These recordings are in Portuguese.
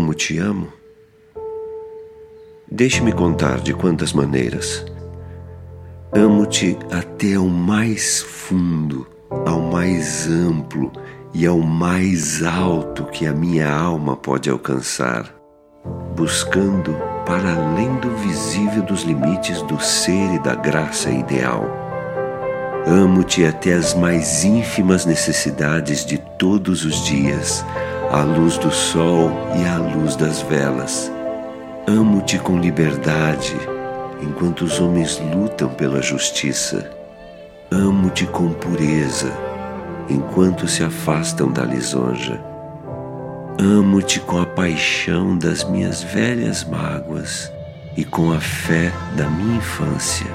como te amo? Deixe-me contar de quantas maneiras. Amo-te até ao mais fundo, ao mais amplo e ao mais alto que a minha alma pode alcançar, buscando para além do visível dos limites do ser e da graça ideal. Amo-te até as mais ínfimas necessidades de todos os dias, à luz do sol e à luz das velas. Amo-te com liberdade, enquanto os homens lutam pela justiça. Amo-te com pureza, enquanto se afastam da lisonja. Amo-te com a paixão das minhas velhas mágoas e com a fé da minha infância.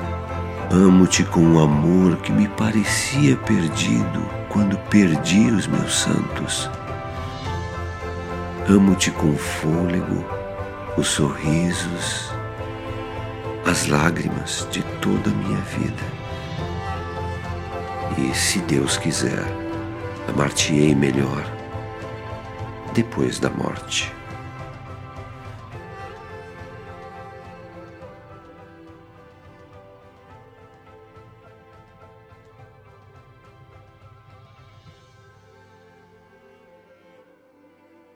Amo-te com o amor que me parecia perdido quando perdi os meus santos. Amo-te com o fôlego, os sorrisos, as lágrimas de toda a minha vida. E se Deus quiser, amar-te-ei melhor depois da morte.